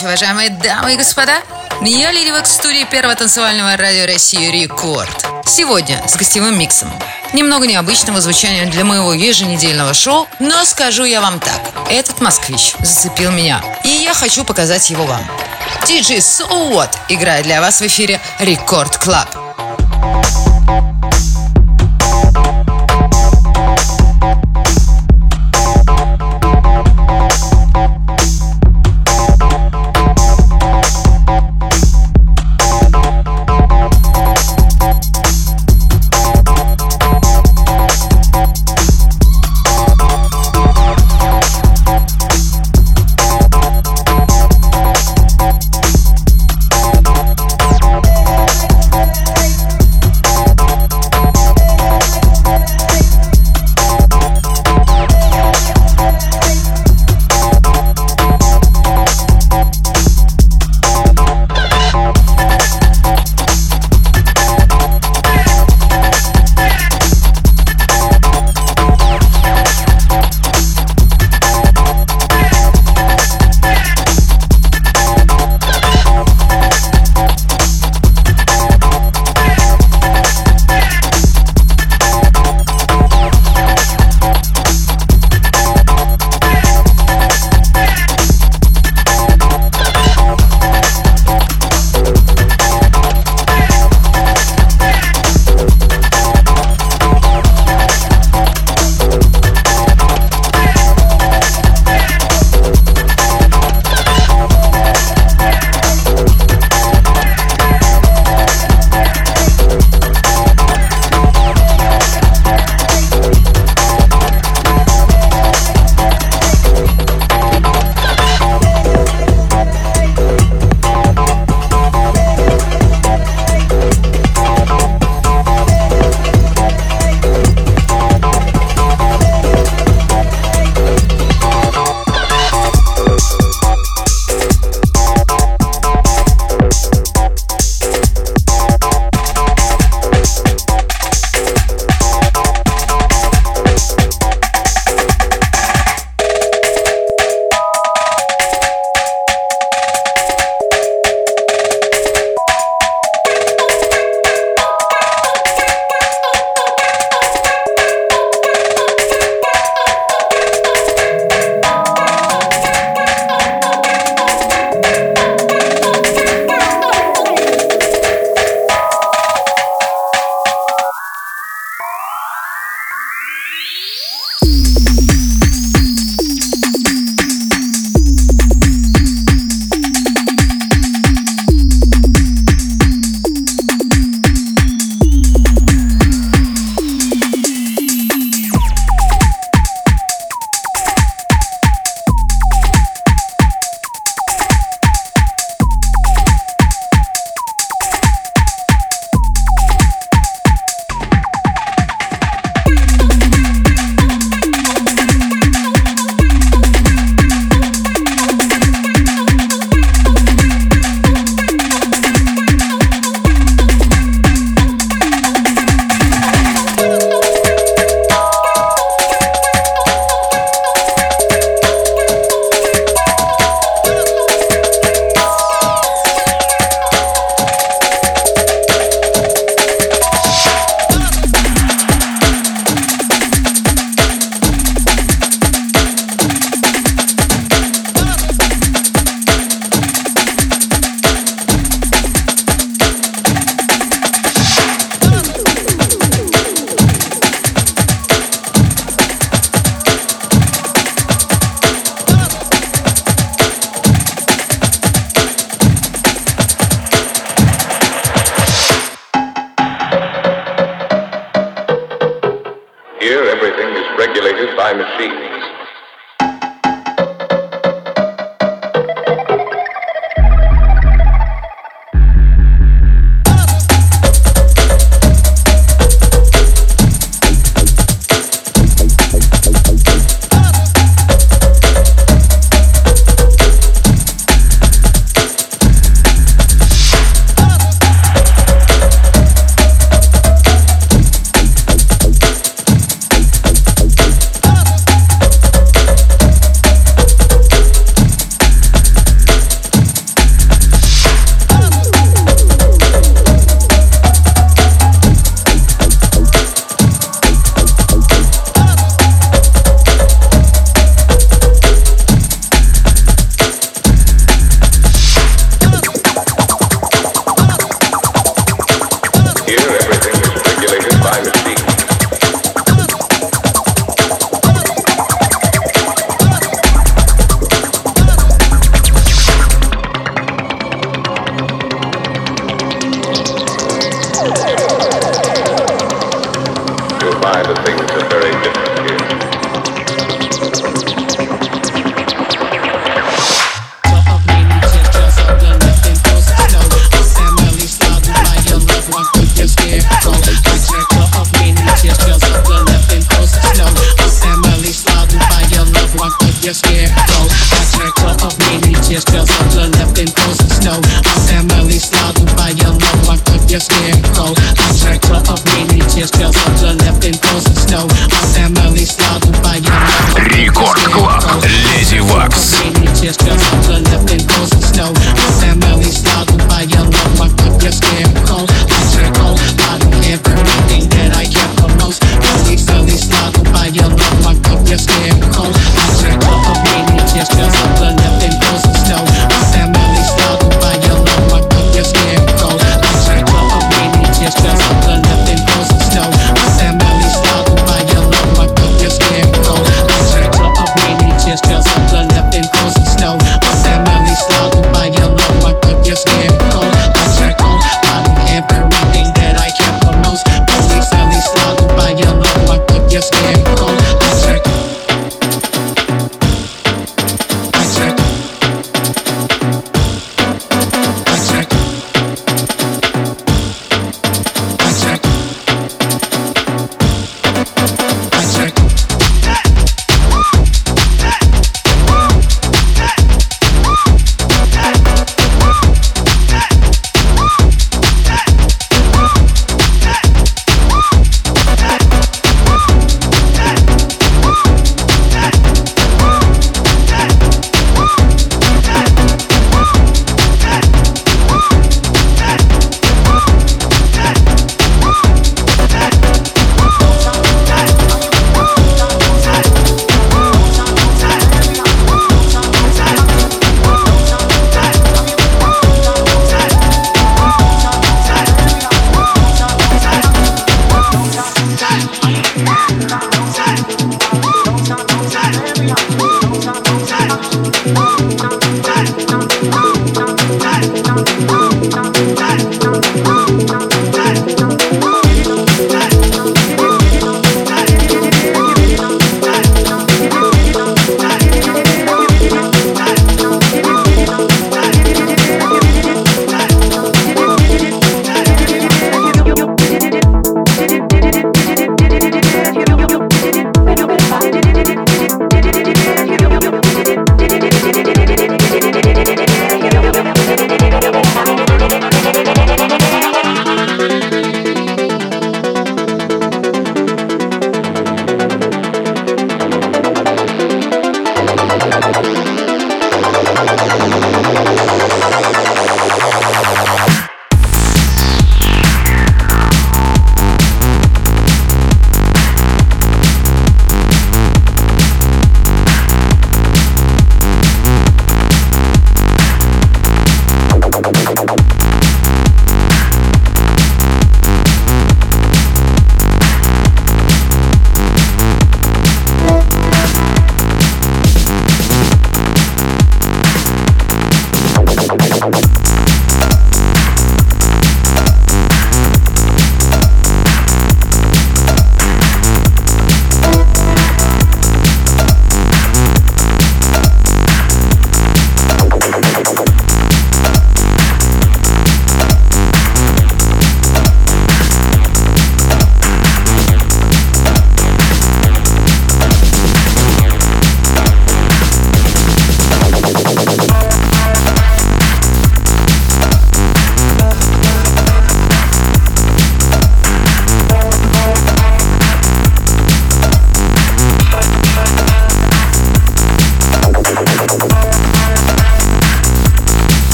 Ночи, уважаемые дамы и господа. Я Waks в студии первого танцевального радио России «Рекорд». Сегодня с гостевым миксом. Немного необычного звучания для моего еженедельного шоу, но скажу я вам так. Этот москвич зацепил меня, и я хочу показать его вам. DJ So What играет для вас в эфире «Record Club».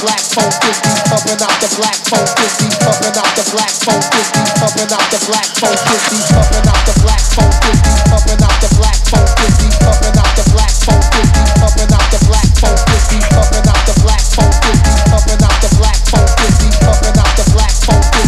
black phone 50s, pumping out the black phone 50s, pumping out the black phone 50s, pumping out the black phone 50s, pumping out the black phone 50s, pumping out the black phone 50s, pumping out the black phone 50s, pumping out the black phone 50s, pumping out the black phone 50s, pumping out the black phone 50s, pumping out the black phone 50s.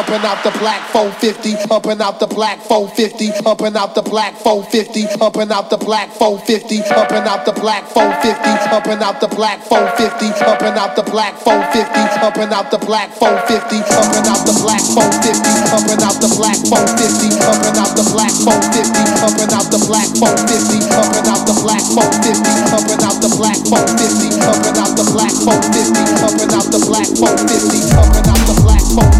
Pumping out the black 450, pumping out the black 450, pumping out the black 450, pumping out the black 450, pumping out the black 450, pumping out the black 450, pumping out the black 450, pumping out the black 450, pumping out the black 450, pumping out the black 450, pumping out the black 450, pumping out the black 450, pumping out the black 450, pumping out the black 450, pumping out the black 450, pumping out the black 450,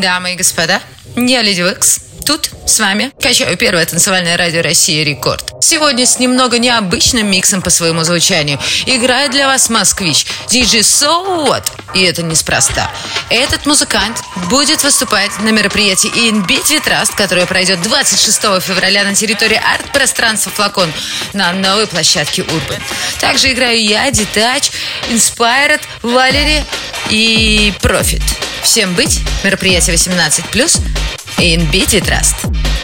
Дамы и господа, я Леди Векс. Тут с вами качаю первое танцевальное радио России Рекорд. Сегодня с немного необычным миксом по своему звучанию играет для вас москвич DJ So What. И это неспроста. Этот музыкант будет выступать на мероприятии In Beat with Trust, которое пройдет 26 февраля на территории арт-пространства Флакон на новой площадке Urban. Также играю я, Детач, Inspired, Валери и Profit. Всем быть, мероприятие 18+, in BT Trust.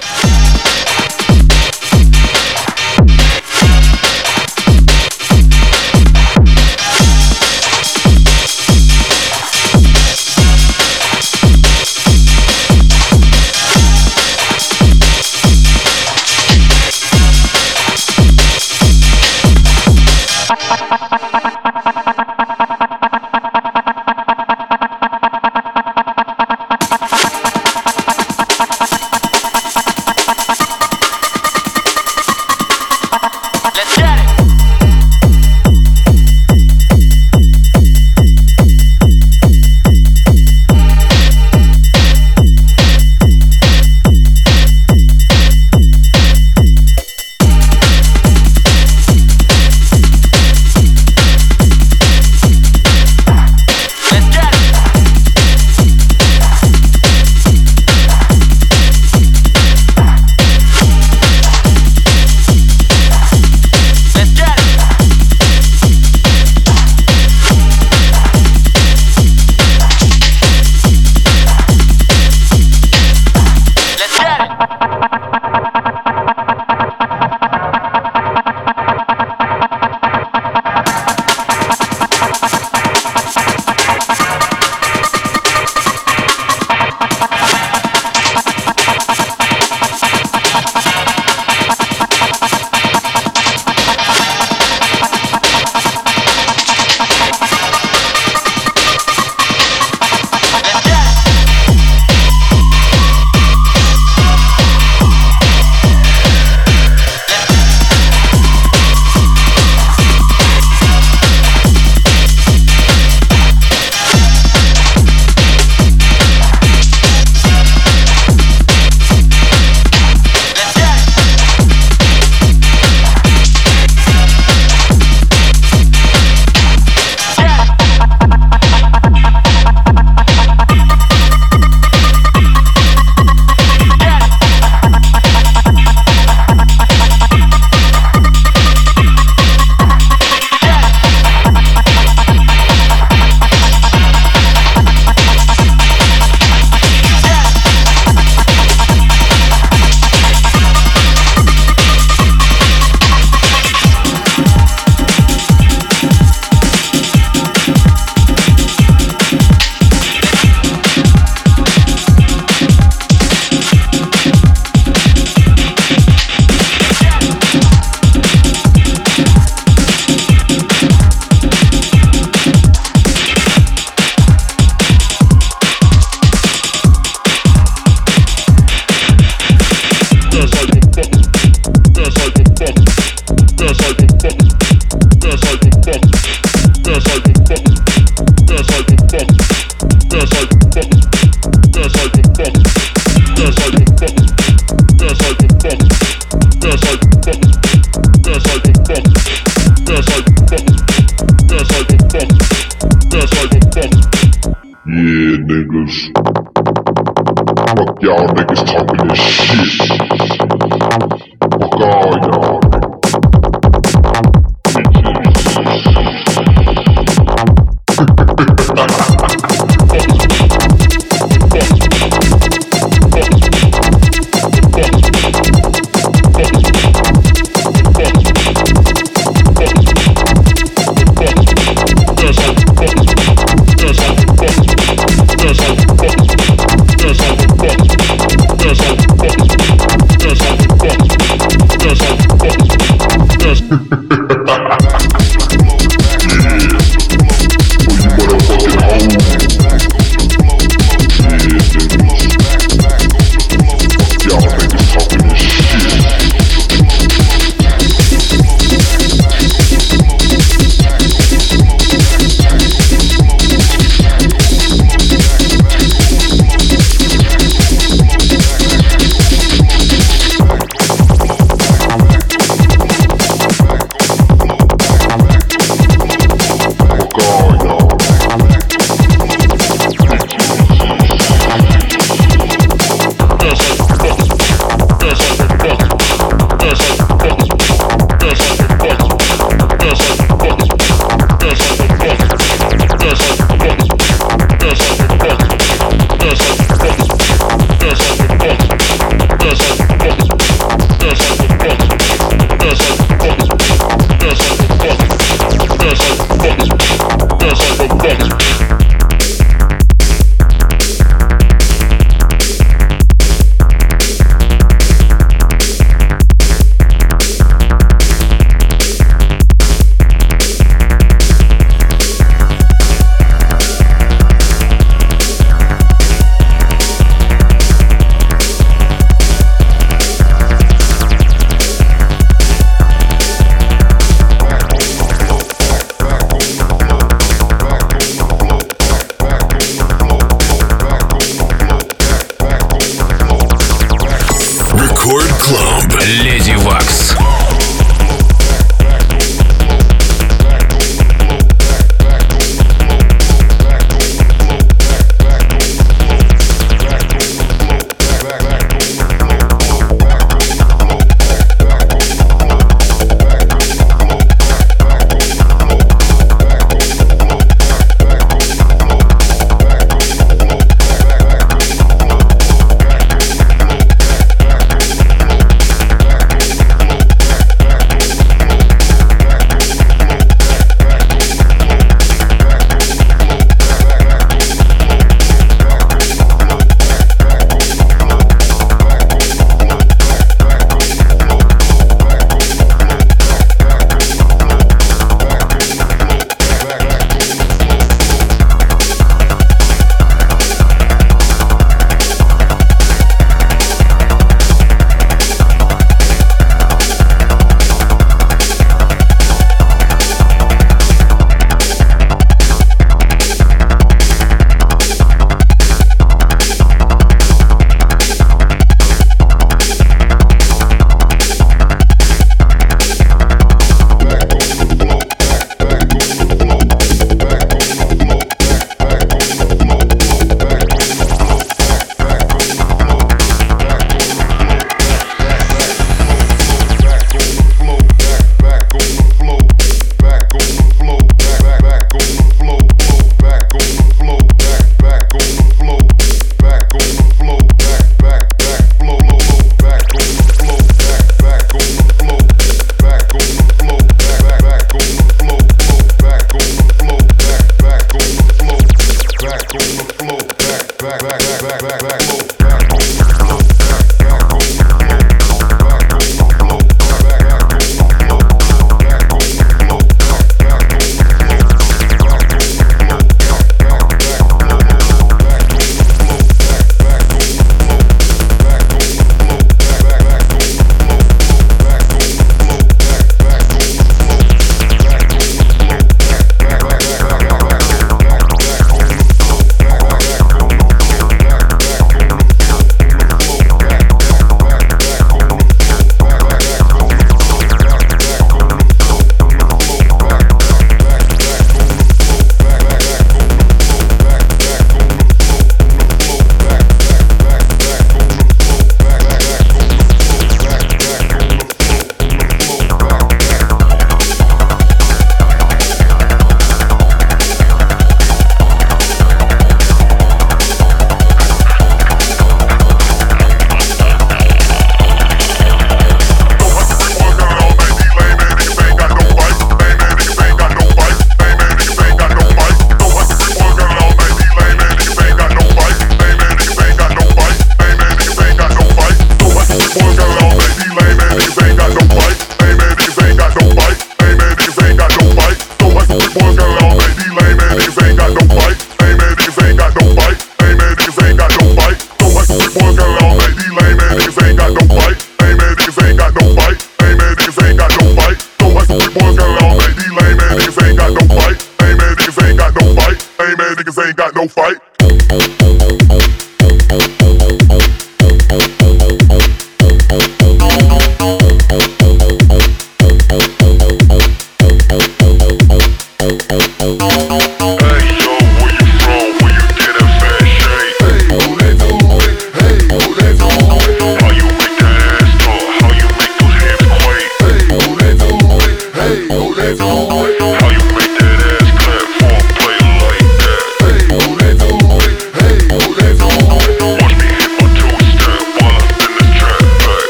Feels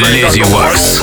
Lazy Works.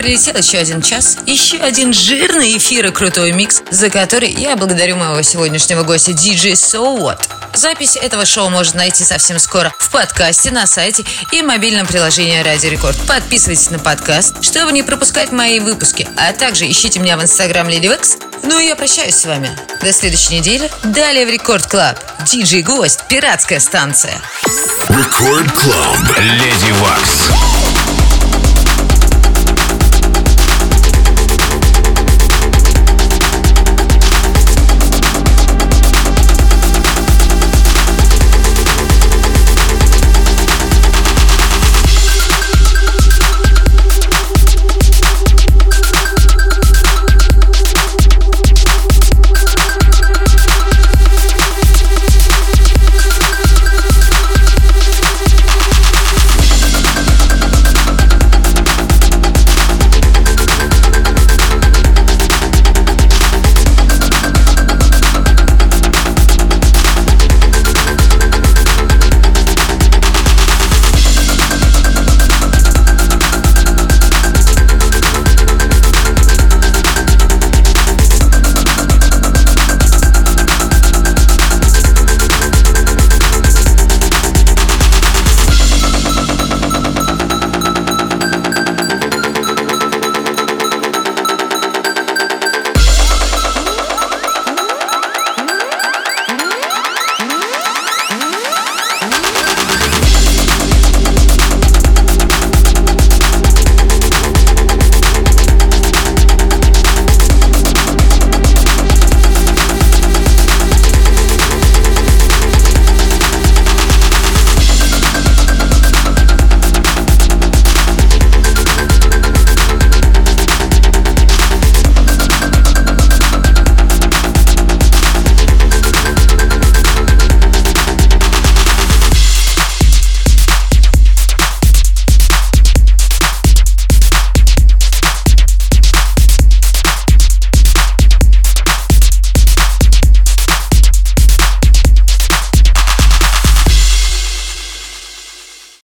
Друзья, прилетел еще один час, еще один жирный эфир и крутой микс, за который я благодарю моего сегодняшнего гостя DJ So What. Запись этого шоу можно найти совсем скоро в подкасте, на сайте и мобильном приложении Радио Рекорд. Подписывайтесь на подкаст, чтобы не пропускать мои выпуски, а также ищите меня в инстаграм Lady Waks. Ну и я прощаюсь с вами. До следующей недели. Далее в Record Club. Диджей Гость. Пиратская станция. Record Club. Lady Waks.